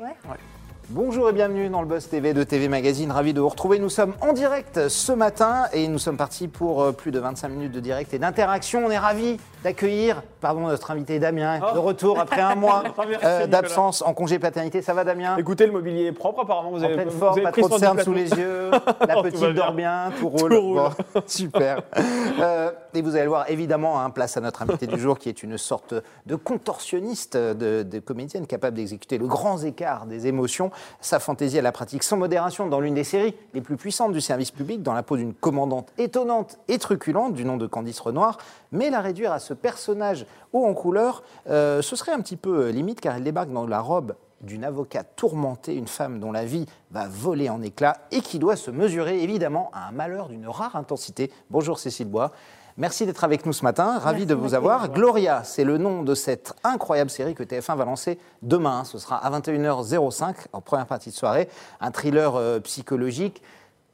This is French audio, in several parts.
喂。Bonjour et bienvenue dans le Buzz TV de TV Magazine. Ravi de vous retrouver. Nous sommes en direct ce matin et nous sommes partis pour euh, plus de 25 minutes de direct et d'interaction. On est ravis d'accueillir, pardon, notre invité Damien, Oh. de retour après un mois euh, d'absence en congé paternité. Ça va Damien? Écoutez, le mobilier est propre apparemment. Vous En avez, pleine forme, pas trop de cernes sous les yeux, la petite dort bien. tout roule. Tout roule. Bon, super. Euh, et vous allez le voir évidemment, hein, place à notre invité du jour qui est une sorte de contorsionniste, de, de comédienne capable d'exécuter le grand écart des émotions. Sa fantaisie, elle la pratique sans modération dans l'une des séries les plus puissantes du service public, dans la peau d'une commandante étonnante et truculente du nom de Candice Renoir. Mais la réduire à ce personnage haut en couleur, euh, ce serait un petit peu euh, limite car elle débarque dans la robe d'une avocate tourmentée, une femme dont la vie va voler en éclats et qui doit se mesurer évidemment à un malheur d'une rare intensité. Bonjour Cécile Bois. Merci d'être avec nous ce matin, ravi de vous avoir. Gloria, c'est le nom de cette incroyable série que TF1 va lancer demain. Ce sera à 21h05 en première partie de soirée. Un thriller euh, psychologique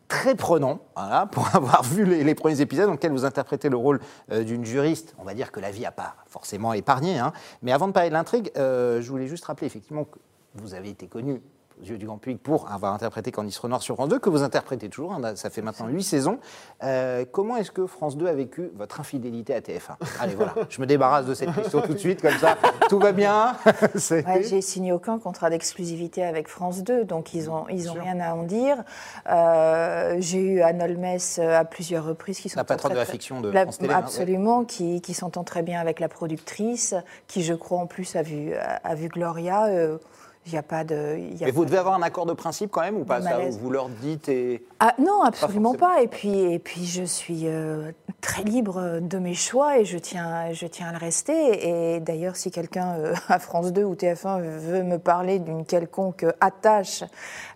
très prenant, voilà, pour avoir vu les, les premiers épisodes dans lesquels vous interprétez le rôle euh, d'une juriste. On va dire que la vie n'a pas forcément épargné. hein. Mais avant de parler de l'intrigue, euh, je voulais juste rappeler effectivement que vous avez été connu aux yeux du grand public pour avoir interprété Candice Renoir sur France 2, que vous interprétez toujours, hein, ça fait maintenant huit saisons. Euh, comment est-ce que France 2 a vécu votre infidélité à TF1 Allez, voilà, je me débarrasse de cette question tout de suite, comme ça, tout va bien. Ouais, j'ai signé aucun contrat d'exclusivité avec France 2, donc ils ont, ils ont rien à en dire. Euh, j'ai eu Anne Holmes euh, à plusieurs reprises qui sont La patronne de la fiction de la- France Télé. hein, Absolument, qui, qui s'entend très bien avec la productrice, qui je crois en plus a vu, a, a vu Gloria. euh, Il n'y a pas de. il y a Mais vous devez avoir un accord de principe quand même ou pas ça. Vous leur dites et... Ah, non, absolument pas. Et puis, et puis je suis euh, très libre de mes choix et je tiens, je tiens à le rester. Et d'ailleurs, si quelqu'un euh, à France 2 ou TF1 veut me parler d'une quelconque attache.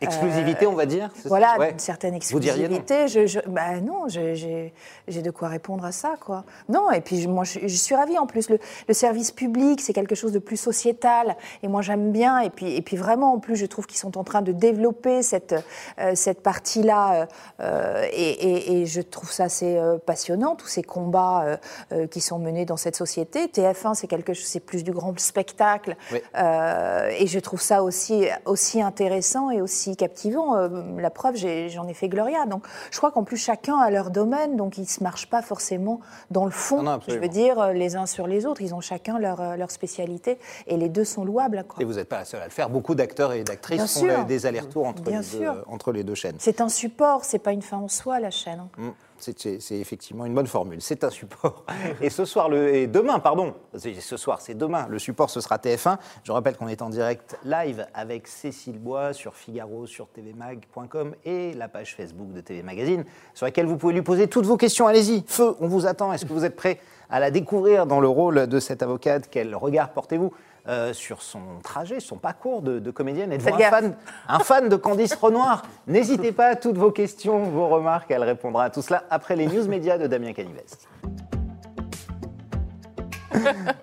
Exclusivité, on va dire Voilà, Ouais. une certaine Vous diriez non exclusivité. Je, je- bah non, j'ai j'ai de quoi répondre à ça, quoi. Non, et puis je- moi, je, je suis ravie. En plus, le, le service public, c'est quelque chose de plus sociétal, et moi j'aime bien. Et puis, et puis vraiment, en plus, je trouve qu'ils sont en train de développer cette euh, cette partie-là, euh, et, et- et je trouve ça assez euh, passionnant, tous ces combats euh, euh, qui sont menés dans cette société. TF1, c'est quelque chose, c'est plus du grand spectacle, Oui. euh, et je trouve ça aussi aussi intéressant et aussi captivant. Euh, la preuve, j'en ai, fait Gloria. Donc, je crois qu'en plus chacun a leur domaine, donc ils se marchent pas forcément dans le fond. Non, non, je veux dire euh, les uns sur les autres. Ils ont chacun leur euh, leur spécialité et les deux sont louables. quoi. Et vous n'êtes pas la seule à le faire. Beaucoup d'acteurs et d'actrices font des allers-retours entre, les deux- sûr. entre les deux chaînes. C'est un support, c'est pas une fin en soi la chaîne. Mm. C'est- effectivement une bonne formule. C'est un support. Et ce soir, le, et demain, pardon, ce soir, c'est demain. Le support, ce sera TF1. Je rappelle qu'on est en direct live avec Cécile Bois sur Figaro, sur tvmag.com et la page Facebook de TV Magazine, sur laquelle vous pouvez lui poser toutes vos questions. Allez-y, feu, on vous attend. Est-ce que vous êtes prêts à la découvrir dans le rôle de cette avocate? Quel regard portez-vous euh, sur son trajet, son parcours de, de comédienne. Êtes-vous un fan, un fan de Candice Renoir? N'hésitez pas à toutes vos questions, vos remarques, elle répondra à tout cela après les news médias de Damien Canivest.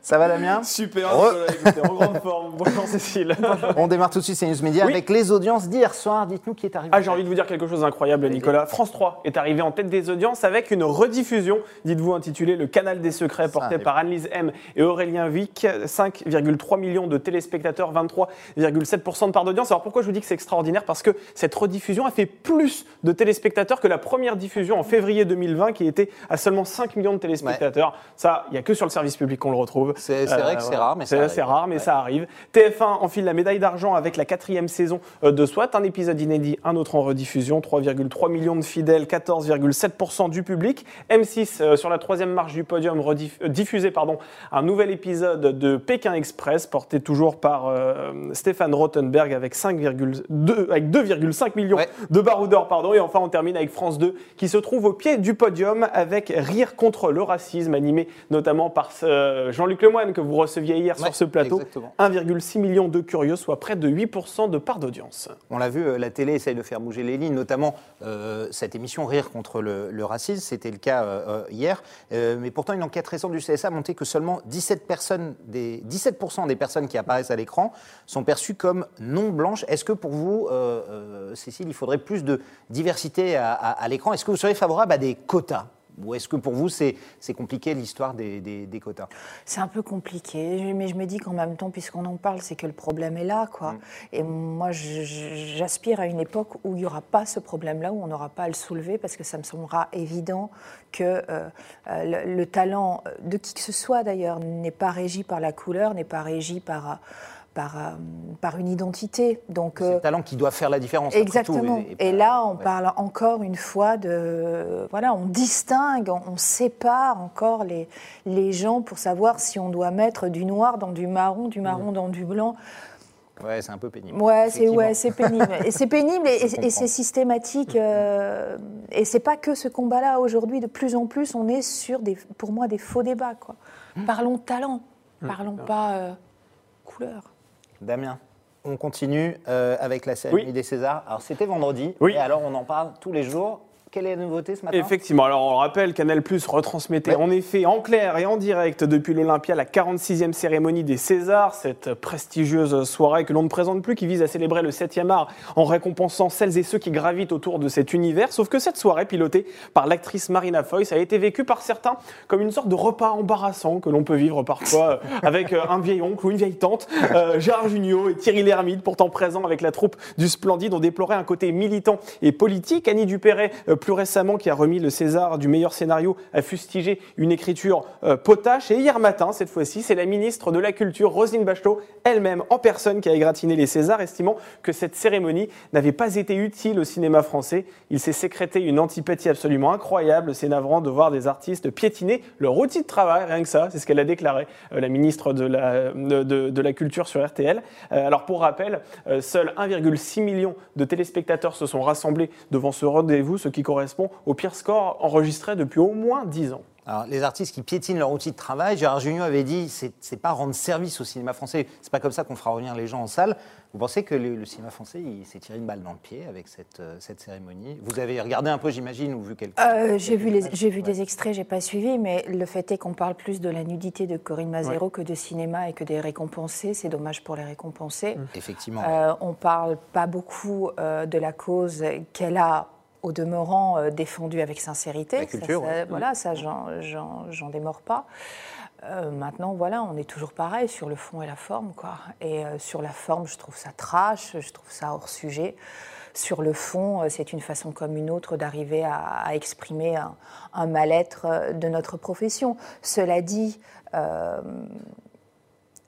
Ça va Damien? Super, Re- Nicolas, écoutez, en grande forme. Bonjour Cécile. On démarre tout de suite ces news médias Oui. avec les audiences d'hier soir. Dites-nous qui est arrivé. Ah, j'ai envie de vous dire quelque chose d'incroyable, Nicolas. France 3 est arrivé en tête des audiences avec une rediffusion, dites-vous intitulée Le Canal des Secrets, porté par Annelise M et Aurélien Vic. 5,3 millions de téléspectateurs, 23,7% de part d'audience. Alors pourquoi je vous dis que c'est extraordinaire? Parce que cette rediffusion a fait plus de téléspectateurs que la première diffusion en février 2020 qui était à seulement 5 millions de téléspectateurs. Ça, il n'y a que sur le service public qu'on le retrouve. C'est c'est vrai que c'est voilà. rare, mais ça c'est arrive. rare, mais Ouais. ça arrive. TF1 enfile la médaille d'argent avec la quatrième saison euh, de SWAT, un épisode inédit, un autre en rediffusion, 3,3 millions de fidèles, 14,7% du public. M6 euh, sur la troisième marche du podium euh, diffusé pardon, un nouvel épisode de Pékin Express porté toujours par euh, Stéphane Rothenberg avec 5,2 avec 2,5 millions Ouais. de baroudeurs pardon et enfin on termine avec France 2 qui se trouve au pied du podium avec Rire contre le racisme animé notamment par ce Jean-Luc Lemoyne que vous receviez hier Ouais, sur ce plateau. exactement. 1,6 million de curieux, soit près de 8% de part d'audience. On l'a vu, euh, la télé essaye de faire bouger les lignes, notamment euh, cette émission Rire contre le, le racisme, c'était le cas euh, euh, hier. Euh, mais pourtant, une enquête récente du CSA a montré que seulement 17%, personnes des, 17 des personnes qui apparaissent à l'écran sont perçues comme non blanches. Est-ce que pour vous, euh, euh, Cécile, il faudrait plus de diversité à, à- à l'écran? Est-ce que vous seriez favorable à des quotas? Ou est-ce que pour vous, c'est compliqué l'histoire des, des- des quotas? C'est un peu compliqué, mais je me dis qu'en même temps, puisqu'on en parle, c'est que le problème est là, quoi. Et moi, j'aspire à une époque où il n'y aura pas ce problème-là, où on n'aura pas à le soulever, parce que ça me semblera évident que euh, euh, le, le talent de qui que ce soit, d'ailleurs, n'est pas régi par la couleur, n'est pas régi par, euh, par, euh, par une identité. Donc, C'est euh, le talent qui doit faire la différence. tout, Exactement. et- là, on ouais. parle encore une fois de. Voilà, on distingue, on, on sépare encore les, les gens pour savoir si on doit mettre du noir dans du marron, du marron dans du blanc. Ouais, c'est un peu pénible. Ouais, c'est ouais, c'est pénible. Et c'est pénible et, et- c'est systématique. euh, et c'est pas que ce combat-là. Aujourd'hui, de plus en plus, on est sur, des, pour moi, des faux débats. Quoi. Parlons talent, parlons pas euh, couleur. Damien, on continue euh, avec la cérémonie Oui. des Césars. Alors c'était vendredi, Oui. et alors on en parle tous les jours. Quelle est la nouveauté ce matin Effectivement, alors on le rappelle, Canal Plus retransmettait Ouais. en effet en clair et en direct depuis l'Olympia la 46e cérémonie des Césars, cette prestigieuse soirée que l'on ne présente plus, qui vise à célébrer le 7e art en récompensant celles et ceux qui gravitent autour de cet univers. Sauf que cette soirée, pilotée par l'actrice Marina Foïs, a été vécue par certains comme une sorte de repas embarrassant que l'on peut vivre parfois euh, avec euh, un vieil oncle ou une vieille tante. Euh, Gérard Jugnot et Thierry Lhermitte, pourtant présents avec la troupe du Splendide, ont déploré un côté militant et politique. Annie Dupéret, plus récemment, qui a remis le César du meilleur scénario, a fustigé une écriture euh, potache. Et hier matin, cette fois-ci, c'est la ministre de la Culture, Roselyne Bachelot, elle-même en personne, qui a égratigné les Césars, estimant que cette cérémonie n'avait pas été utile au cinéma français. Il s'est sécrété une antipathie absolument incroyable. C'est navrant de voir des artistes piétiner leur outil de travail, rien que ça. C'est ce qu'elle a déclaré, euh, la ministre de la, de, la Culture sur RTL. Euh, alors, pour rappel, seuls 1,6 million de téléspectateurs se sont rassemblés devant ce rendez-vous, ce qui correspond au pire score enregistré depuis au moins 10 ans. Alors, les artistes qui piétinent leur outil de travail, Gérard Jugnot avait dit c'est pas rendre service au cinéma français, c'est pas comme ça qu'on fera revenir les gens en salle. Vous pensez que le, le cinéma français il s'est tiré une balle dans le pied avec cette, euh, cette cérémonie? Vous avez regardé un peu, j'imagine, ou vu quelques. Euh, j'ai vu, les, quelques j'ai vu des extraits, j'ai pas suivi, mais le fait est qu'on parle plus de la nudité de Corinne Mazero que de cinéma et que des récompensés. C'est dommage pour les récompensés. Ouais. Effectivement. Euh, on parle pas beaucoup euh, de la cause qu'elle a, au demeurant, euh, défendue avec sincérité. La culture, Ça, ça- ouais. Voilà, ça, j'en, démords pas. Euh, maintenant, voilà, on est toujours pareil sur le fond et la forme, quoi. Et euh, sur la forme, je trouve ça trash, je trouve ça hors sujet. Sur le fond, c'est une façon comme une autre d'arriver à, à exprimer un, un mal-être de notre profession. Cela dit,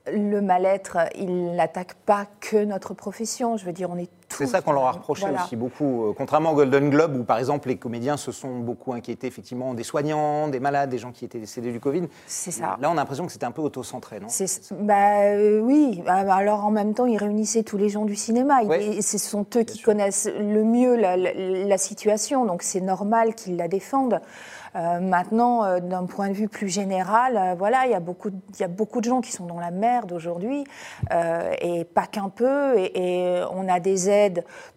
le mal-être, il n'attaque pas que notre profession. Je veux dire, on est. C'est ça qu'on leur a reproché Voilà. aussi beaucoup. Euh, Contrairement au Golden Globe, où par exemple les comédiens se sont beaucoup inquiétés effectivement des soignants, des malades, des gens qui étaient décédés du Covid. C'est ça. Là, on a l'impression que c'était un peu auto-centré, non? Bah euh, oui, Ah, bah, alors en même temps, ils réunissaient tous les gens du cinéma. Ils- et ce sont eux qui sûr. connaissent le mieux la, la- la situation, donc c'est normal qu'ils la défendent. Euh, maintenant, euh, d'un point de vue plus général, euh, voilà, il y, a beaucoup il y a beaucoup de gens qui sont dans la merde aujourd'hui, et pas qu'un peu, et, et on a des aides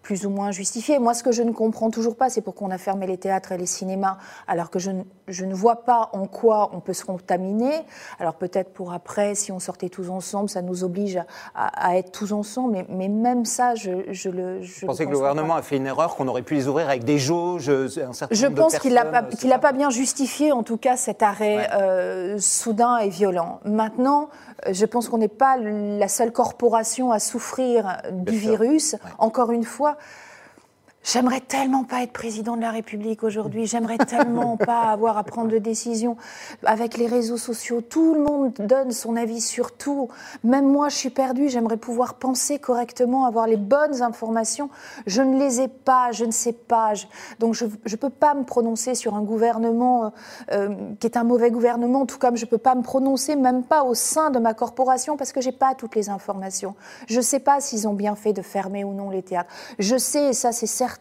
plus ou moins justifiées. Moi, ce que je ne comprends toujours pas, c'est pourquoi on a fermé les théâtres et les cinémas, alors que je, ne- je ne vois pas en quoi on peut se contaminer. Alors peut-être pour après, si on sortait tous ensemble, ça nous oblige à, à- à être tous ensemble, mais, mais même ça, je, je le. Je Vous pensez le que le gouvernement pas. a fait une erreur, qu'on aurait pu les ouvrir avec des jauges, euh, un certain Je nombre de pense qu'il n'a pas, bien justifié, en tout cas, cet arrêt Ouais. euh, soudain et violent. Maintenant, euh, je pense qu'on n'est pas la seule corporation à souffrir du Bien sûr. virus. Ouais. Encore une fois, J'aimerais tellement pas être président de la République aujourd'hui. J'aimerais tellement pas avoir à prendre de décisions. Avec les réseaux sociaux, tout le monde donne son avis sur tout. Même moi, je suis perdue. J'aimerais pouvoir penser correctement, avoir les bonnes informations. Je ne les ai pas. Je ne sais pas. Je- donc, je ne peux pas me prononcer sur un gouvernement euh, euh, qui est un mauvais gouvernement, tout comme je ne peux pas me prononcer, même pas au sein de ma corporation, parce que j'ai pas toutes les informations. Je ne sais pas s'ils ont bien fait de fermer ou non les théâtres. Je sais, et ça c'est certain,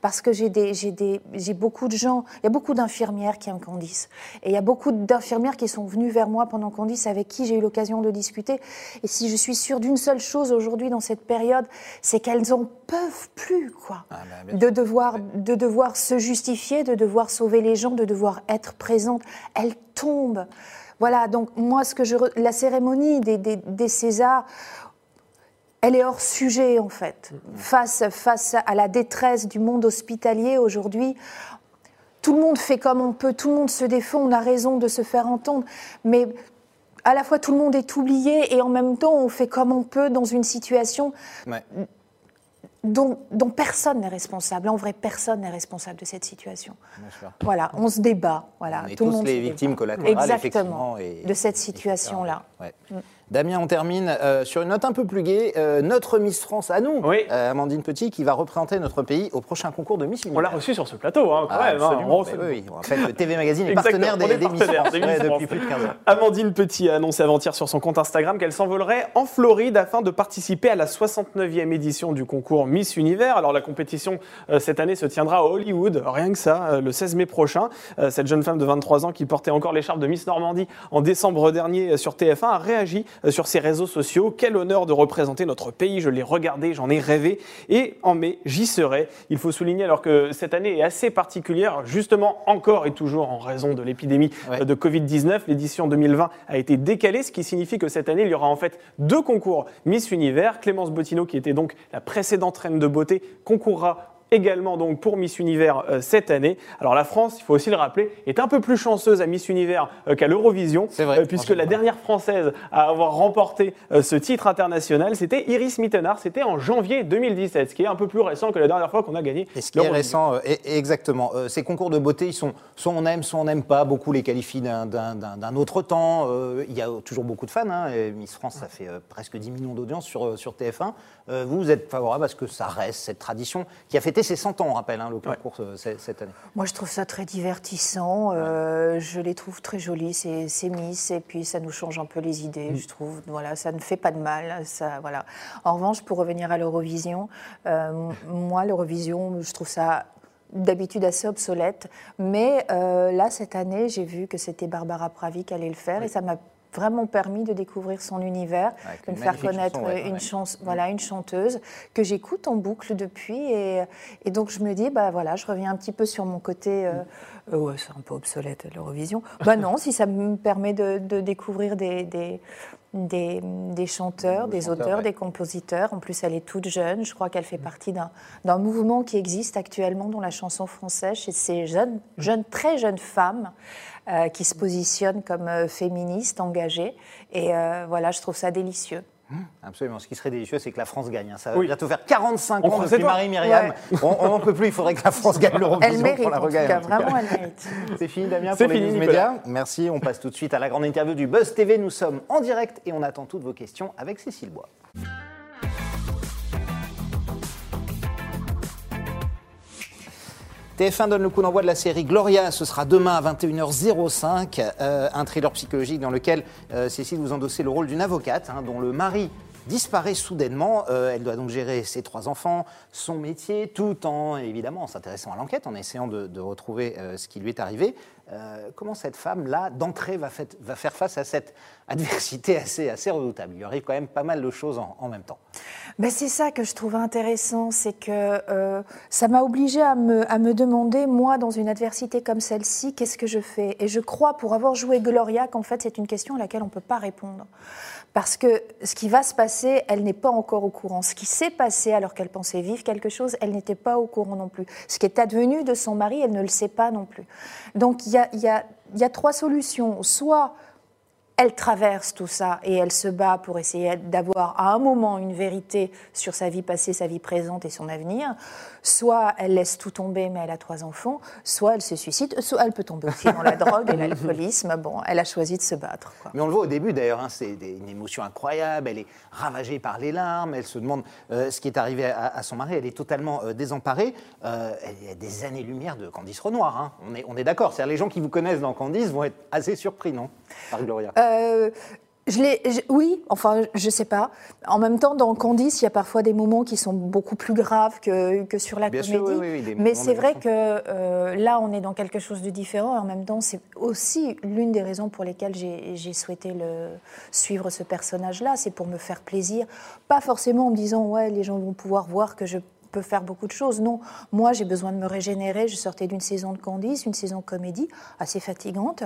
parce que j'ai des, j'ai des, j'ai beaucoup de gens, il y a beaucoup d'infirmières qui aiment Candice, et il y a beaucoup d'infirmières qui sont venues vers moi pendant Candice, avec qui j'ai eu l'occasion de discuter. Et si je suis sûre d'une seule chose aujourd'hui dans cette période, c'est qu'elles en peuvent plus, quoi, Ah, bah, de devoir, de devoir se justifier, de devoir sauver les gens, de devoir être présente. Elles tombent. Voilà, donc moi, ce que je, la cérémonie des, des, des Césars, elle est hors sujet en fait. Face, face à la détresse du monde hospitalier aujourd'hui, tout le monde fait comme on peut, tout le monde se défend, on a raison de se faire entendre, mais à la fois tout le monde est oublié et en même temps on fait comme on peut dans une situation Ouais. dont, dont personne n'est responsable. En vrai, personne n'est responsable de cette situation. Voilà, on se débat. Voilà, On est tout le tous monde les débat. victimes collatérales, Exactement, effectivement. et- de cette et situation-là. Ouais. Damien, on termine euh, sur une note un peu plus gaie. Euh, notre Miss France à nous, Oui. euh, Amandine Petit, qui va représenter notre pays au prochain concours de Miss On Univers. l'a reçu sur ce plateau, hein, quand Ah, même. hein. On reçoit- oui, oui. En fait, le TV Magazine est partenaire des, on est des Miss France des ouais, Miss depuis plus de 15 ans. Amandine Petit a annoncé avant-hier sur son compte Instagram qu'elle s'envolerait en Floride afin de participer à la 69e édition du concours Miss Univers. Alors la compétition cette année se tiendra à Hollywood, rien que ça, le 16 mai prochain. Cette jeune femme de 23 ans qui portait encore l'écharpe de Miss Normandie en décembre dernier sur TF1 a réagi sur ses réseaux sociaux. Quel honneur de représenter notre pays, je l'ai regardé, j'en ai rêvé et en mai j'y serai. Il faut souligner alors que cette année est assez particulière, justement encore et toujours en raison de l'épidémie Ouais. euh, de Covid-19. L'édition 2020 a été décalée, ce qui signifie que cette année, il y aura en fait deux concours Miss Univers. Clémence Bottineau, qui était donc la précédente reine de beauté, concourra également donc pour Miss Univers euh, cette année. Alors la France, il faut aussi le rappeler, est un peu plus chanceuse à Miss Univers euh, qu'à l'Eurovision, C'est vrai, euh, puisque la dernière française à avoir remporté ce titre international, c'était Iris Mittenard, c'était en janvier 2017, ce qui est un peu plus récent que la dernière fois qu'on a gagné Et ce qui est l'Eurovision. récent, exactement, ces concours de beauté, ils sont, soit on aime, soit on n'aime pas. Beaucoup les qualifient d'un- autre temps. Il y a toujours beaucoup de fans. hein, et Miss France, ça fait presque 10 millions d'audience sur, euh, sur TF1. Euh, vous, vous êtes favorable à ce que ça reste cette tradition qui a fêté ses 100 ans, on rappelle, hein, le concours euh, cette année. Moi, je trouve ça très divertissant. euh, je les trouve très jolis, ces, ces Miss, et puis ça nous change un peu les idées, Mm. je trouve. Voilà, ça ne fait pas de mal. Ça, voilà. En revanche, pour revenir à l'Eurovision, euh, moi, l'Eurovision, je trouve ça d'habitude assez obsolète. Mais euh, là, cette année, j'ai vu que c'était Barbara Pravi qui allait le faire, et ça m'a vraiment permis de découvrir son univers, Avec de me faire connaître chanson, ouais, une ouais. chance, voilà, une chanteuse que j'écoute en boucle depuis. Et, et donc, je me dis, bah voilà, je reviens un petit peu sur mon côté. euh, euh, ouais, c'est un peu obsolète l'Eurovision. bah non, si ça me permet de, de découvrir des, des, des, des chanteurs, Des auteurs, ouais. des compositeurs. En plus, elle est toute jeune. Je crois qu'elle fait partie d'un d'un mouvement qui existe actuellement dans la chanson française chez ces jeunes, jeunes très jeunes femmes euh, qui se positionnent comme euh, féministes, engagées. Et euh, voilà, je trouve ça délicieux. Absolument. Ce qui serait délicieux, c'est que la France gagne. hein. Ça va Oui. bientôt faire 45 On ans depuis. Marie-Myriam. On n'en peut plus, il faudrait que la France gagne Elle l'Eurovision mérite, pour la regagner. vraiment, elle mérite. C'est fini Damien C'est pour les fini, news médias. Merci, on passe tout de suite à la grande interview du Buzz TV. Nous sommes en direct et on attend toutes vos questions avec Cécile Bois. TF1 donne le coup d'envoi de la série Gloria. Ce sera demain à 21h05. euh, un thriller psychologique dans lequel euh, Cécile vous endossez le rôle d'une avocate hein, dont le mari disparaît soudainement. Euh, elle doit donc gérer ses trois enfants, son métier, tout en évidemment en s'intéressant à l'enquête, en essayant de, retrouver euh, ce qui lui est arrivé. Euh, comment cette femme-là, d'entrée, va, faire face à cette adversité assez, redoutable? Il lui arrive quand même pas mal de choses en, même temps. Ben, c'est ça que je trouve intéressant, c'est que ça m'a obligée à me, à me demander, moi, dans une adversité comme celle-ci, qu'est-ce que je fais? Et je crois, pour avoir joué Gloria, qu'en fait, c'est une question à laquelle on ne peut pas répondre. Parce que ce qui va se passer, elle n'est pas encore au courant. Ce qui s'est passé alors qu'elle pensait vivre quelque chose, elle n'était pas au courant non plus. Ce qui est advenu de son mari, elle ne le sait pas non plus. Donc il y a, y a- y a trois solutions. Soit elle traverse tout ça et elle se bat pour essayer d'avoir à un moment une vérité sur sa vie passée, sa vie présente et son avenir. Soit elle laisse tout tomber, mais elle a trois enfants, soit elle se suicide, soit elle peut tomber aussi dans la drogue et l'alcoolisme. Bon, elle a choisi de se battre. quoi. Mais on le voit au début d'ailleurs, hein, c'est une émotion incroyable, elle est ravagée par les larmes, elle se demande euh, ce qui est arrivé à, à son mari, elle est totalement euh, désemparée. Euh, elle est à des années-lumière de Candice Renoir, hein. on est, on est d'accord. C'est-à-dire les gens qui vous connaissent dans Candice vont être assez surpris, non? Par Gloria. Euh, je oui, enfin, je sais pas. En même temps, dans Candice, il y a parfois des moments qui sont beaucoup plus graves que, que sur la Bien comédie. sûr, oui, oui, oui, des Mais c'est vrai que euh, là, on est dans quelque chose de différent. Et en même temps, c'est aussi l'une des raisons pour lesquelles j'ai j'ai souhaité le, suivre ce personnage-là. C'est pour me faire plaisir. Pas forcément en me disant, ouais, les gens vont pouvoir voir que je peux faire beaucoup de choses. Non, moi j'ai besoin de me régénérer. Je sortais d'une saison de Candice, une saison comédie assez fatigante.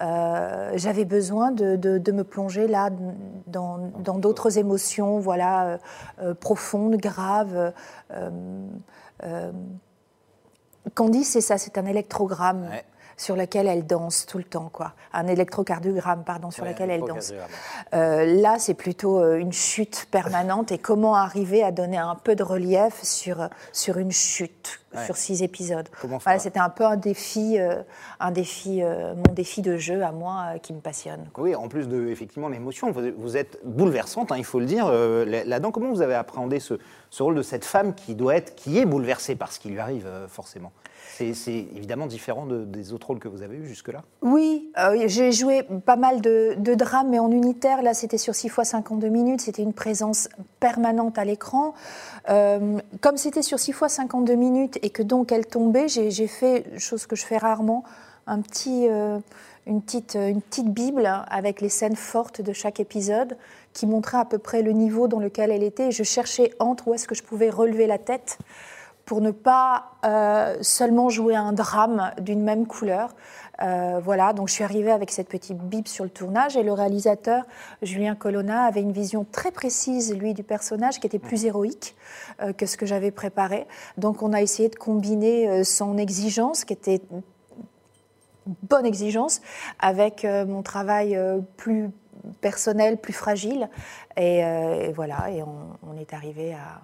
Euh, J'avais besoin de, me plonger là dans d'autres émotions, voilà, euh, euh, profondes, graves. Candice, c'est ça, c'est un électrogramme. Sur lequel elle danse tout le temps, quoi. Un électrocardiogramme, pardon, sur Ouais, lequel elle danse. Euh, là, c'est plutôt euh, une chute permanente et comment arriver à donner un peu de relief sur, sur une chute, Ouais. sur six épisodes? Voilà, C'était un peu un défi, euh, un défi euh, mon défi de jeu à moi euh, qui me passionne. quoi. Oui, en plus de effectivement l'émotion, vous, vous êtes bouleversante, hein, il faut le dire. euh, là- Là-dedans, comment vous avez appréhendé ce, ce rôle de cette femme qui doit être, qui est bouleversée par ce qui lui arrive euh, forcément? C'est évidemment différent de- des autres rôles que vous avez eus jusque-là. Oui, euh, j'ai joué pas mal de, drames, mais en unitaire. Là, c'était sur 6 fois 52 minutes. C'était une présence permanente à l'écran. Euh, comme c'était sur 6 fois 52 minutes et que donc elle tombait, j'ai fait, chose que je fais rarement, euh, une, petite, une petite Bible avec les scènes fortes de chaque épisode qui montrait à peu près le niveau dans lequel elle était. Je cherchais entre où est-ce que je pouvais relever la tête pour ne pas euh, seulement jouer un drame d'une même couleur. Euh, voilà, donc je suis arrivée avec cette petite bible sur le tournage et le réalisateur, Julien Colonna, avait une vision très précise, lui, du personnage qui était plus héroïque euh, que ce que j'avais préparé. Donc on a essayé de combiner son exigence, qui était une bonne exigence, avec mon travail plus personnel, plus fragile. Et, et voilà, et on, on est arrivé à,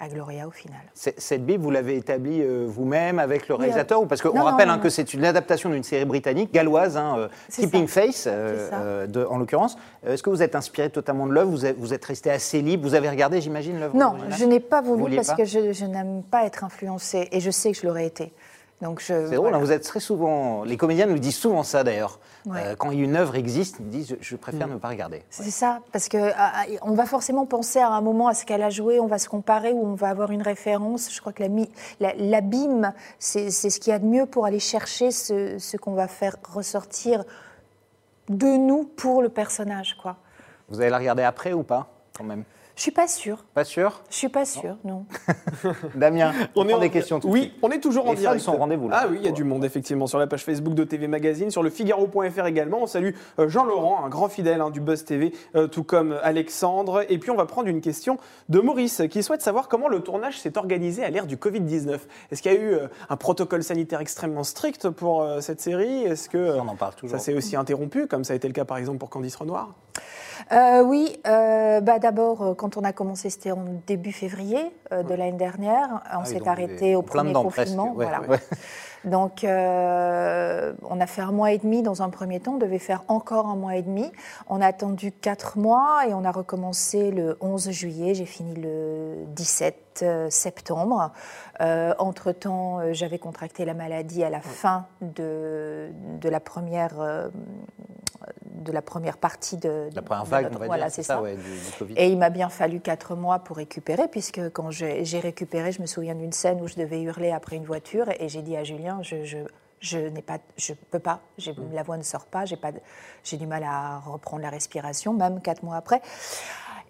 à Gloria au final. Cette Bible, vous l'avez établie euh, vous-même avec le Oui, réalisateur ou Parce qu'on rappelle non, hein, que c'est une adaptation d'une série britannique, galloise, hein, euh, Keeping ça. Face, euh, euh, de- en l'occurrence. Euh, Est-ce que vous êtes inspiré totalement de l'œuvre? Vous, êtes- vous êtes resté assez libre? Vous avez regardé, j'imagine, l'œuvre Non, je n'ai pas voulu parce pas? que je, je n'aime pas être influencée et je sais que je l'aurais été. C'est drôle, voilà. hein, vous êtes très souvent. Les comédiens nous disent souvent ça d'ailleurs. Ouais. Euh, quand une œuvre existe, ils me disent je, je préfère Mm. ne pas regarder. C'est ça, parce que ah, ah, on va forcément penser à un moment à ce qu'elle a joué, on va se comparer ou on va avoir une référence. Je crois que la mi- la- l'abîme, c'est c'est ce qu'il y a de mieux pour aller chercher ce, ce qu'on va faire ressortir de nous pour le personnage, quoi. Vous allez la regarder après ou pas quand même? Je suis pas sûre. Pas sûr Je suis pas sûre, non. Damien, on, prend en- des questions tout de Oui, suite. on est toujours en Les direct. sont rendez-vous, là. Ah oui, il y a du monde effectivement sur la page Facebook de TV Magazine, sur le Figaro.fr également. On salue euh, Jean-Laurent, un grand fidèle hein, du Buzz TV, euh, tout comme Alexandre. Et puis on va prendre une question de Maurice qui souhaite savoir comment le tournage s'est organisé à l'ère du Covid-19. Est-ce qu'il y a eu euh, un protocole sanitaire extrêmement strict pour euh, cette série? Est-ce que euh, On en parle toujours. ça s'est aussi interrompu, comme ça a été le cas par exemple pour Candice Renoir? Euh, oui, euh, bah d'abord, euh, quand on a commencé, c'était en début février euh, de l'année dernière. On Ah s'est arrêté au premier confinement. ouais, voilà. ouais. Donc, euh, on a fait un mois et demi dans un premier temps. On devait faire encore un mois et demi. On a attendu quatre mois et on a recommencé le 11 juillet. J'ai fini le 17 euh, septembre. Euh, Entre-temps, j'avais contracté la maladie à la fin de, de la première. De la première partie de, La première de vague, notre- on va voilà, c'est ça, ça. ouais, du, du Covid. Et il m'a bien fallu quatre mois pour récupérer, puisque quand j'ai récupéré, je me souviens d'une scène où je devais hurler après une voiture, et j'ai dit à Julien, je, je, je n'ai pas, je peux pas, j'ai- la voix ne sort pas, j'ai pas, j'ai du mal à reprendre la respiration, même quatre mois après.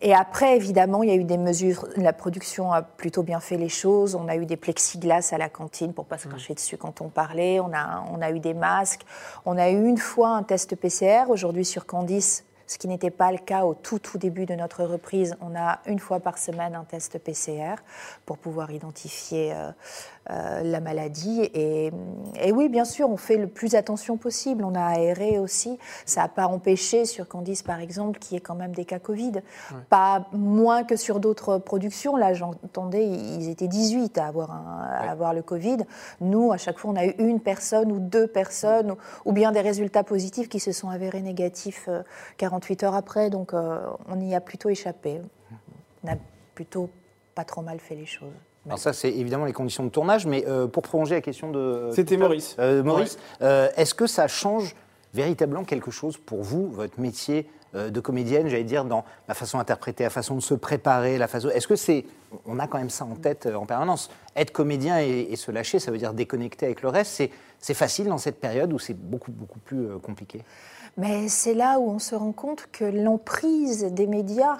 Et après, évidemment, il y a eu des mesures. La production a plutôt bien fait les choses. On a eu des plexiglas à la cantine pour pas se cracher dessus quand on parlait. On a, on a eu des masques. On a eu une fois un test PCR. Aujourd'hui, sur Candice, ce qui n'était pas le cas au tout tout début de notre reprise. On a une fois par semaine un test PCR pour pouvoir identifier euh, euh, la maladie. Et, et, oui, bien sûr, on fait le plus attention possible. On a aéré aussi. Ça n'a pas empêché sur Candice, par exemple, qu'il y ait quand même des cas Covid. Pas moins que sur d'autres productions. Là, j'entendais, ils étaient 18 à avoir, un, à avoir le Covid. Nous, à chaque fois, on a eu une personne ou deux personnes, ou, ou bien des résultats positifs qui se sont avérés négatifs 48 heures après. Donc, euh, on y a plutôt échappé. On a plutôt pas trop mal fait les choses. Alors ça, c'est évidemment les conditions de tournage, mais euh, pour prolonger la question de... C'était Maurice. Euh, Maurice, ouais. euh, est-ce que ça change véritablement quelque chose pour vous, votre métier euh, de comédienne, j'allais dire, dans la façon d'interpréter, la façon de se préparer, la façon... Est-ce que c'est... On a quand même ça en tête euh, en permanence. Être comédien et, et, se lâcher, ça veut dire déconnecter avec le reste. C'est facile dans cette période où c'est beaucoup, beaucoup plus euh, compliqué? Mais c'est là où on se rend compte que l'emprise des médias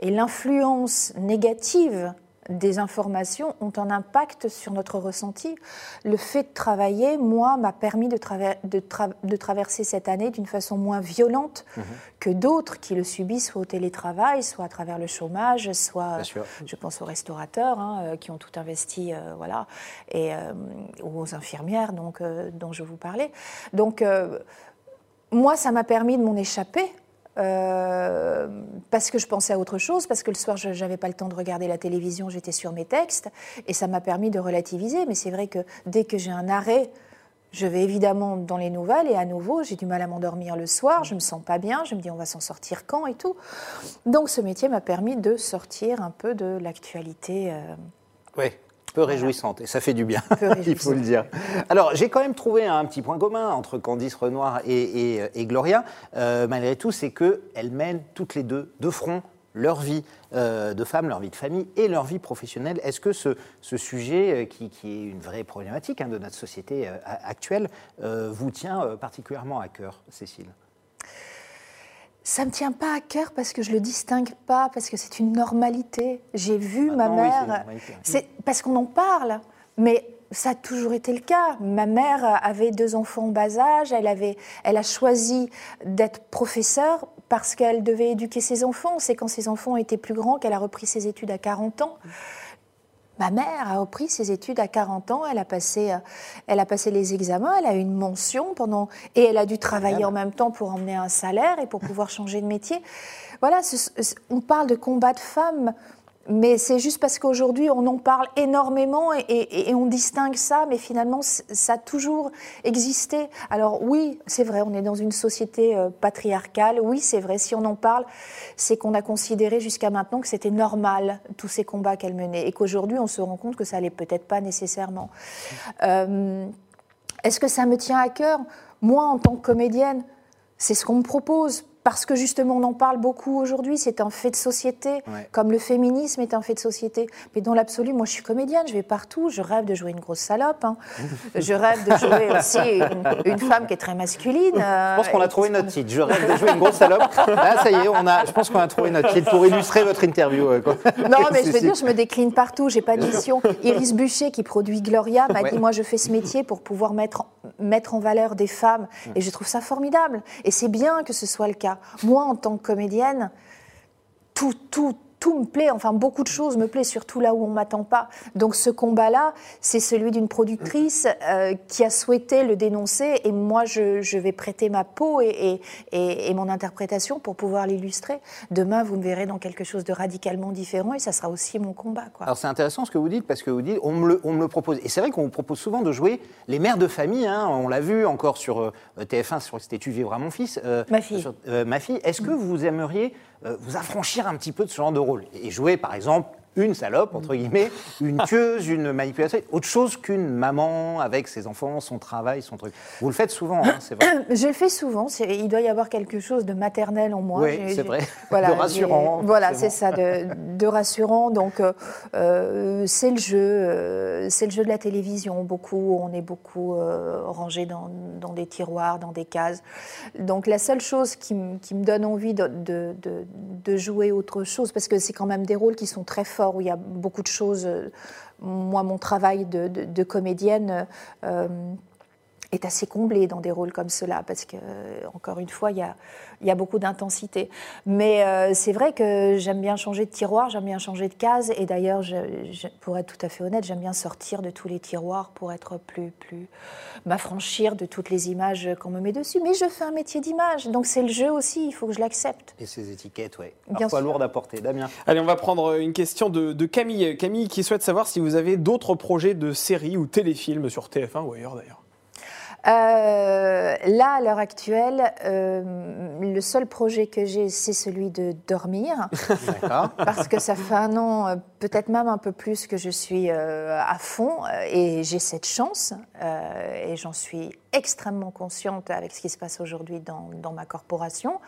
et l'influence négative des informations ont un impact sur notre ressenti. Le fait de travailler, moi, m'a permis de, traver de, tra de, traverser cette année d'une façon moins violente mmh. que d'autres qui le subissent, soit au télétravail, soit à travers le chômage, soit, je pense aux restaurateurs hein, qui ont tout investi, euh, voilà, et, euh, ou aux infirmières donc, euh, dont je vous parlais. Donc, euh, moi, ça m'a permis de m'en échapper. Euh, parce que je pensais à autre chose, parce que le soir, je n'avais pas le temps de regarder la télévision, j'étais sur mes textes, et ça m'a permis de relativiser. Mais c'est vrai que dès que j'ai un arrêt, je vais évidemment dans les nouvelles, et à nouveau, j'ai du mal à m'endormir le soir, je me sens pas bien, je me dis on va s'en sortir quand et tout. Donc ce métier m'a permis de sortir un peu de l'actualité. Euh... Oui peu réjouissante, et ça fait du bien, il faut le dire. Alors, j'ai quand même trouvé un petit point commun entre Candice Renoir et, et, et Gloria, euh, malgré tout, c'est qu'elles mènent toutes les deux de front leur vie euh, de femme, leur vie de famille et leur vie professionnelle. Est-ce que ce, ce sujet, euh, qui, qui, est une vraie problématique hein, de notre société actuelle, vous tient particulièrement à cœur, Cécile? Ça me tient pas à cœur parce que je le distingue pas, parce que c'est une normalité. J'ai vu ma mère. Oui, c'est parce qu'on en parle, mais ça a toujours été le cas. Ma mère avait deux enfants en bas âge. Elle avait, elle a choisi d'être professeure parce qu'elle devait éduquer ses enfants. C'est quand ses enfants étaient plus grands qu'elle a repris ses études à 40 ans. Ma mère a repris ses études à 40 ans, elle a passé, elle a passé les examens, elle a eu une mention pendant, et elle a dû travailler en même temps pour emmener un salaire et pour pouvoir changer de métier. Voilà, ce, on parle de combat de femmes mais c'est juste parce qu'aujourd'hui, on en parle énormément et, on distingue ça, mais finalement, ça a toujours existé. Alors oui, c'est vrai, on est dans une société euh, patriarcale. Oui, c'est vrai, si on en parle, c'est qu'on a considéré jusqu'à maintenant que c'était normal, tous ces combats qu'elle menait, et qu'aujourd'hui, on se rend compte que ça allait peut-être pas nécessairement. Euh, Est-ce que ça me tient à cœur? Moi, en tant que comédienne, c'est ce qu'on me propose parce que justement on en parle beaucoup aujourd'hui, c'est un fait de société, ouais. comme le féminisme est un fait de société. Mais dans l'absolu, moi je suis comédienne, je vais partout, je rêve de jouer une grosse salope, hein. je rêve de jouer aussi une, une, femme qui est très masculine. Je pense qu'on a trouvé notre titre, je rêve de jouer une grosse salope. Là ça y est, on a, je pense qu'on a trouvé notre titre pour illustrer votre interview. Quoi. Non mais je veux dire, je me décline partout, j'ai pas mission. Iris Bûcher qui produit Gloria m'a ouais. dit, moi je fais ce métier pour pouvoir mettre, mettre en valeur des femmes et je trouve ça formidable. Et c'est bien que ce soit le cas. Moi, en tant que comédienne, tout, tout, tout me plaît, enfin beaucoup de choses me plaît, surtout là où on m'attend pas. Donc ce combat-là, c'est celui d'une productrice euh, qui a souhaité le dénoncer et moi je, je vais prêter ma peau et, et, et mon interprétation pour pouvoir l'illustrer. Demain, vous me verrez dans quelque chose de radicalement différent et ça sera aussi mon combat. Quoi. Alors c'est intéressant ce que vous dites parce que vous dites, on me le, on me le propose. Et c'est vrai qu'on vous propose souvent de jouer les mères de famille, hein, on l'a vu encore sur euh, TF1, sur c'était Tu vivras mon fils. Euh, ma fille. Sur, ma fille. Est-ce que vous aimeriez vous affranchir un petit peu de ce genre de rôle. Et jouer par exemple une salope, entre guillemets, une tueuse, une manipulatrice, autre chose qu'une maman avec ses enfants, son travail, son truc. Vous le faites souvent, hein, c'est vrai Je le fais souvent, il doit y avoir quelque chose de maternel en moi. Oui, c'est vrai, voilà, de rassurant. Voilà, c'est ça, de, de, rassurant. Donc, euh, c'est le jeu, euh, c'est le jeu de la télévision, beaucoup, on est beaucoup euh, rangé dans, dans, des tiroirs, dans des cases. Donc, la seule chose qui, qui me donne envie de, de, de jouer autre chose, parce que c'est quand même des rôles qui sont très forts, où il y a beaucoup de choses. Moi, mon travail de comédienne, euh, est assez comblé dans des rôles comme cela, parce que, encore une fois, il y a, il y a beaucoup d'intensité. Mais euh, c'est vrai que j'aime bien changer de tiroir, j'aime bien changer de case, et d'ailleurs, je, je- pour être tout à fait honnête, j'aime bien sortir de tous les tiroirs pour être plus, plus, m'affranchir de toutes les images qu'on me met dessus. Mais je fais un métier d'image, donc c'est le jeu aussi, il faut que je l'accepte. Et ces étiquettes, ouais. Bien Parfois sûr. lourdes à porter. Damien Allez, on va prendre une question de, de Camille. Camille qui souhaite savoir si vous avez d'autres projets de séries ou téléfilms sur TF1 ou ailleurs d'ailleurs. Euh, là, à l'heure actuelle, euh, le seul projet que j'ai, c'est celui de dormir. D'accord. parce que ça fait un an, euh, peut-être même un peu plus, que je suis euh, à fond euh, et j'ai cette chance euh, et j'en suis extrêmement consciente avec ce qui se passe aujourd'hui dans, dans ma corporation.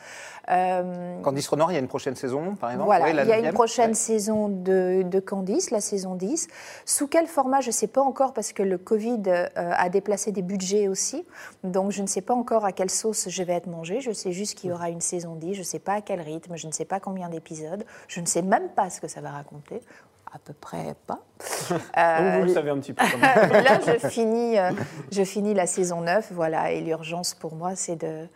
Euh, Candice Renoir, il y a une prochaine saison, par exemple voilà, Oui, la il y a une prochaine Ouais. saison de, de Candice, la saison 10. Sous quel format, je ne sais pas encore, parce que le Covid euh, a déplacé des budgets aussi. Donc, je ne sais pas encore à quelle sauce je vais être mangée. Je sais juste qu'il y aura une saison 10. Je ne sais pas à quel rythme. Je ne sais pas combien d'épisodes. Je ne sais même pas ce que ça va raconter. À peu près pas. Donc, Euh, vous le savez un petit peu. quand même. là, je finis, euh, je finis la saison 9, voilà, et l'urgence pour moi, c'est de,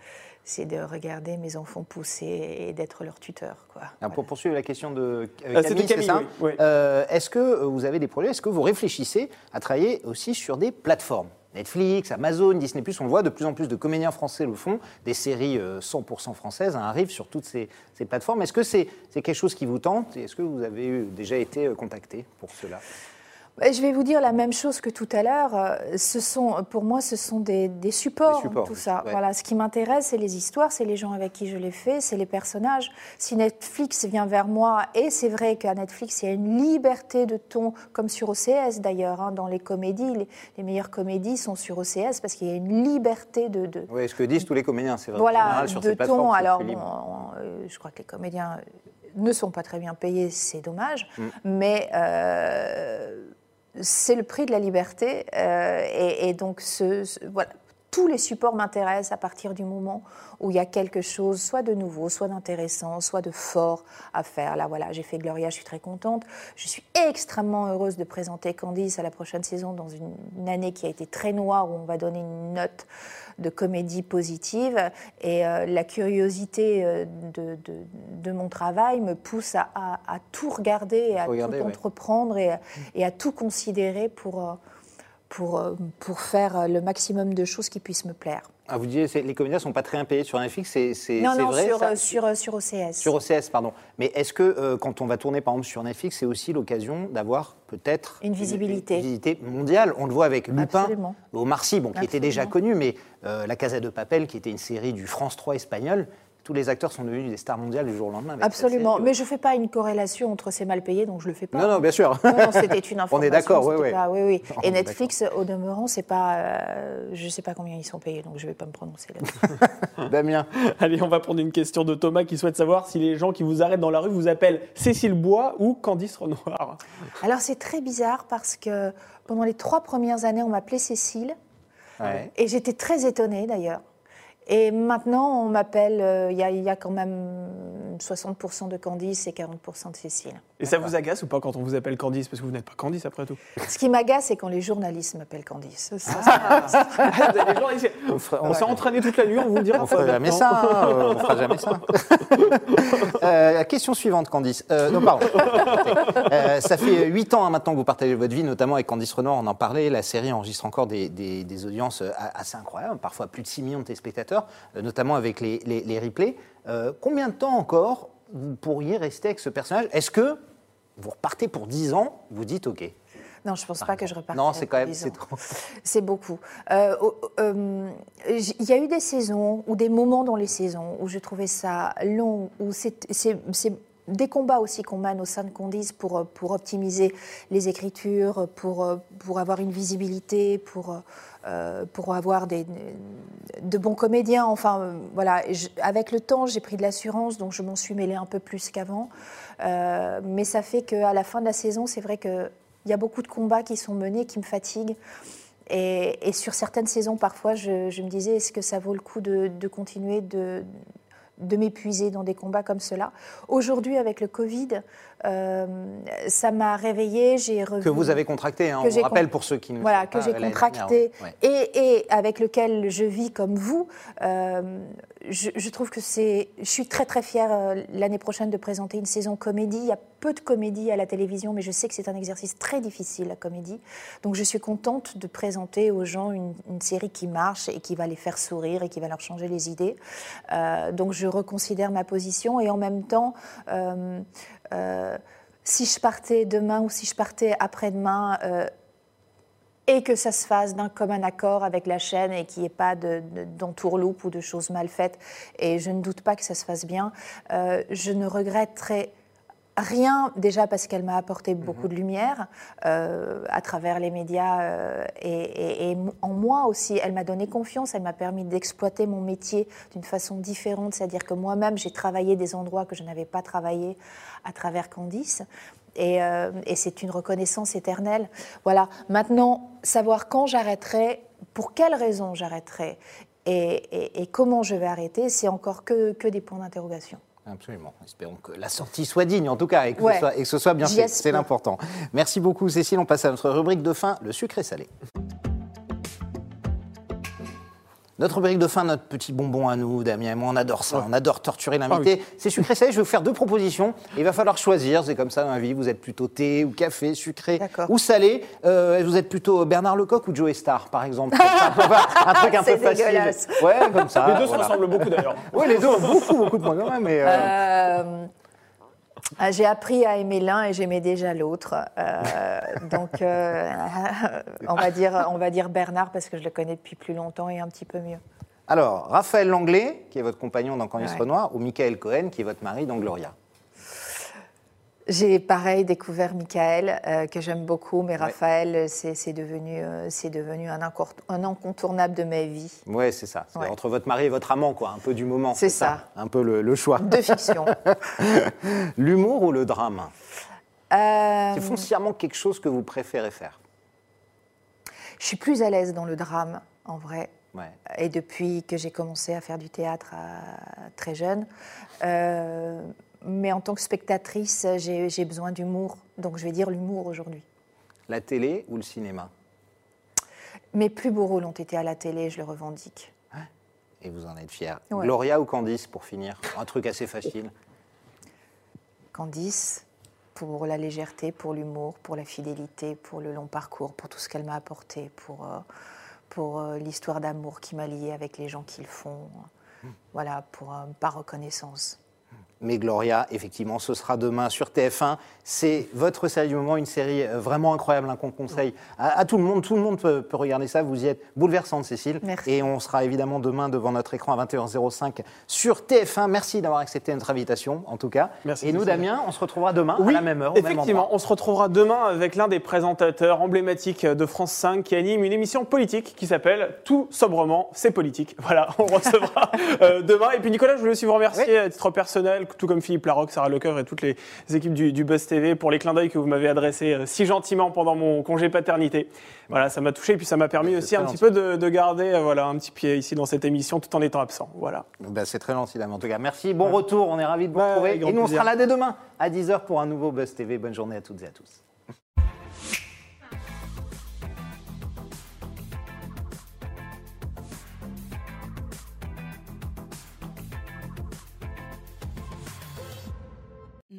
c'est de regarder mes enfants pousser et d'être leur tuteur. Quoi. Alors, Voilà. Pour poursuivre la question de euh, Ah, c'est de Camille, c'est Camille, ça oui, oui. Euh, Est-ce que euh, vous avez des projets Est-ce que vous réfléchissez à travailler aussi sur des plateformes? Netflix, Amazon, Disney+, on voit, de plus en plus de comédiens français le font, des séries euh, 100% françaises hein, arrivent sur toutes ces, plateformes. Est-ce que c'est quelque chose qui vous tente? Et Est-ce que vous avez eu- déjà été euh, contacté pour cela? Euh, Je vais vous dire la même chose que tout à l'heure. Euh, Ce sont, pour moi, ce sont des, des supports, Des supports, tout ça. ouais. Voilà, ce qui m'intéresse, c'est les histoires, c'est les gens avec qui je les fais, c'est les personnages. Si Netflix vient vers moi, et c'est vrai qu'à Netflix, il y a une liberté de ton, comme sur OCS d'ailleurs, hein, dans les comédies, les, les meilleures comédies sont sur OCS parce qu'il y a une liberté de, de, Oui, ce que disent tous les comédiens, c'est vrai. Voilà, sur de ces ton. Alors, bon, euh, je crois que les comédiens ne sont pas très bien payés, c'est dommage, Mm. mais euh, c'est le prix de la liberté. euh, et, et donc, ce, ce- voilà, tous les supports m'intéressent à partir du moment où il y a quelque chose, soit de nouveau, soit d'intéressant, soit de fort à faire. Là, voilà, j'ai fait Gloria, je suis très contente. Je suis extrêmement heureuse de présenter Candice à la prochaine saison dans une, une année qui a été très noire, où on va donner une note de comédie positive. Et euh, la curiosité euh, de, de- de mon travail me pousse à, à- à tout regarder, à regarder, tout ouais. entreprendre et, à- et à tout considérer pour, euh, pour, euh, pour faire euh, le maximum de choses qui puissent me plaire. Ah, vous disiez, les comédiens ne sont pas très bien payés sur Netflix, c'est c'est- Non, non, vrai sur, ça euh, sur, sur OCS. Sur OCS, pardon. Mais est-ce que euh, quand on va tourner par exemple sur Netflix, c'est aussi l'occasion d'avoir peut-être Une visibilité. une visibilité mondiale? On le voit avec Lupin. Omar Sy, bon, qui était déjà connu, mais euh, La Casa de Papel, qui était une série du France 3 espagnol, tous les acteurs sont devenus des stars mondiales du jour au lendemain. Absolument. Mais je ne fais pas une corrélation entre c'est mal payé, donc je ne le fais pas. Non, non, bien sûr. Non, non, c'était une information. On est d'accord, oui, c'était oui. pas- oui, oui. On Et Netflix, au demeurant, c'est pas, euh, je ne sais pas combien ils sont payés, donc je ne vais pas me prononcer là-dessus. Damien. Allez, on va prendre une question de Thomas qui souhaite savoir si les gens qui vous arrêtent dans la rue vous appellent Cécile Bois ou Candice Renoir. Alors c'est très bizarre parce que pendant les trois premières années, on m'appelait Cécile, Ouais. et j'étais très étonnée d'ailleurs. Et maintenant, on m'appelle, euh, il y, a- il y a quand même 60% de Candice et 40% de Cécile. Et ça vous agace ou pas quand on vous appelle Candice? Parce que vous n'êtes pas Candice après tout. Ce qui m'agace, c'est quand les journalistes m'appellent Candice. Ça, Ah. ça- Les gens, ils- On on s'est entraîné toute la nuit, on vous le dira On pas. fera jamais ça, on fera jamais ça. Euh, la question suivante, Candice. Euh, non, pardon. Euh, ça fait huit ans hein, maintenant que vous partagez votre vie, notamment avec Candice Renoir, on en parlait. La série enregistre encore des, des- des audiences assez incroyables, parfois plus de 6 millions de téléspectateurs, euh, notamment avec les, les- les replays. Euh, combien de temps encore vous pourriez rester avec ce personnage? Est-ce que vous repartez pour 10 ans? Vous dites OK. Non, je pense pas que je reparte. Non, c'est quand même c'est trop. C'est beaucoup. Euh, Il y a eu des saisons ou des moments dans les saisons où je trouvais ça long, où c'est des combats aussi qu'on mène au sein de Condis pour, euh, pour optimiser les écritures, pour, euh, pour avoir une visibilité, pour, euh, pour avoir des, de bons comédiens. Enfin, voilà. Avec le temps, j'ai pris de l'assurance, donc je m'en suis mêlée un peu plus qu'avant. Mais ça fait qu'à la fin de la saison, c'est vrai qu'il y a beaucoup de combats qui sont menés, qui me fatiguent. Et, et sur certaines saisons, parfois, je, je me disais, est-ce que ça vaut le coup de, de continuer de, de m'épuiser dans des combats comme cela. Aujourd'hui, avec le Covid, ça m'a réveillée. J'ai que vous avez contracté, hein, que on rappelle pour ceux qui ne voilà que j'ai contracté dernière, ouais. et, et avec lequel je vis comme vous. Euh, je, je trouve que c'est. Je suis très très fière euh, l'année prochaine de présenter une saison comédie. Il y a peu de comédie à la télévision, mais je sais que c'est un exercice très difficile la comédie. Donc je suis contente de présenter aux gens une, une série qui marche et qui va les faire sourire et qui va leur changer les idées. Euh, donc je reconsidère ma position et en même temps. euh, euh, si je partais demain ou si je partais après-demain, euh, et que ça se fasse d'un commun accord avec la chaîne et qu'il n'y ait pas de- de- d'entourloupe ou de choses mal faites, et je ne doute pas que ça se fasse bien, euh, je ne regretterai rien, déjà parce qu'elle m'a apporté beaucoup de lumière euh, à travers les médias euh, et, et- et en moi aussi. Elle m'a donné confiance, elle m'a permis d'exploiter mon métier d'une façon différente, c'est-à-dire que moi-même, j'ai travaillé des endroits que je n'avais pas travaillé à travers Candice. Et, euh, et c'est une reconnaissance éternelle. Voilà. Maintenant, savoir quand j'arrêterai, pour quelles raisons j'arrêterai et, comment je vais arrêter, c'est encore que, que des points d'interrogation. Absolument. Espérons que la sortie soit digne, en tout cas, et que, Ouais. ce, soit, et que ce soit bien fait. C'est l'important. Merci beaucoup, Cécile. On passe à notre rubrique de fin, le sucré salé. Notre rubrique de fin, notre petit bonbon à nous, Damien et moi, on adore ça. On adore torturer l'invité. C'est sucré salé. Je vais vous faire deux propositions. Il va falloir choisir. C'est comme ça dans la vie. Vous êtes plutôt thé ou café, sucré ou salé. Euh, vous êtes plutôt Bernard Lecoq ou Joe Star, par exemple? Un truc un peu C'est facile. dégueulasse. Ouais, comme ça. Les deux se ressemblent beaucoup d'ailleurs. Oui, les deux ont beaucoup, beaucoup de points communs. Mais euh, Euh, ah, J'ai appris à aimer l'un et j'aimais déjà l'autre. Euh, donc, euh, on, va dire, on va dire Bernard parce que je le connais depuis plus longtemps et un petit peu mieux. Alors, Raphaël Langlais, qui est votre compagnon dans Candice Ouais. Renoir, ou Michael Cohen, qui est votre mari dans Gloria. J'ai pareil découvert Michael, euh, que j'aime beaucoup, mais Raphaël, c'est c'est devenu, euh, c'est devenu un, incontournable de ma vie. Ouais, c'est ça. Ouais. entre votre mari et votre amant, quoi. Un peu du moment. C'est ça. Un peu le, le choix. De fiction. L'humour ou le drame? Euh, C'est foncièrement quelque chose que vous préférez faire. je suis plus à l'aise dans le drame, en vrai. Ouais. Et depuis que j'ai commencé à faire du théâtre à- très jeune. Mais en tant que spectatrice, j'ai besoin d'humour. Donc je vais dire l'humour aujourd'hui. La télé ou le cinéma? Mes plus beaux rôles ont été à la télé, je le revendique. Et vous en êtes fier. Ouais. Gloria ou Candice, pour finir? Un truc assez facile. Candice, pour la légèreté, pour l'humour, pour la fidélité, pour le long parcours, pour tout ce qu'elle m'a apporté, pour, euh, pour euh, l'histoire d'amour qui m'a liée avec les gens qui le font. Voilà, pour, euh, par reconnaissance. Mais Gloria, effectivement, ce sera demain sur TF1. C'est votre série du moment, une série euh, vraiment incroyable hein, qu'on conseille à, à tout le monde. Tout le monde peut, peut regarder ça. Vous y êtes bouleversante, Cécile. Merci. Et on sera évidemment demain devant notre écran à 21h05 sur TF1. Merci d'avoir accepté notre invitation, en tout cas. Merci, Et nous, Cécile. Damien, on se retrouvera demain Oui, à la même heure, au même effectivement. On se retrouvera demain avec l'un des présentateurs emblématiques de France 5 qui anime une émission politique qui s'appelle Tout sobrement, c'est politique. Voilà, on recevra euh, demain. Et puis Nicolas, je voulais aussi vous remercier Oui. à titre personnel, tout comme Philippe Larocque, Sarah Lecoeur et toutes les équipes du, du Buzz TV pour les clins d'œil que vous m'avez adressés euh, si gentiment pendant mon congé paternité. Voilà, ça m'a touché et puis ça m'a permis aussi un petit peu de, de garder euh, voilà, un petit pied ici dans cette émission tout en étant absent. Voilà. Ben, c'est très gentil. En tout cas, merci. Bon retour. On est ravis de vous retrouver. Et nous, on sera là dès demain à 10h pour un nouveau Buzz TV. Bonne journée à toutes et à tous.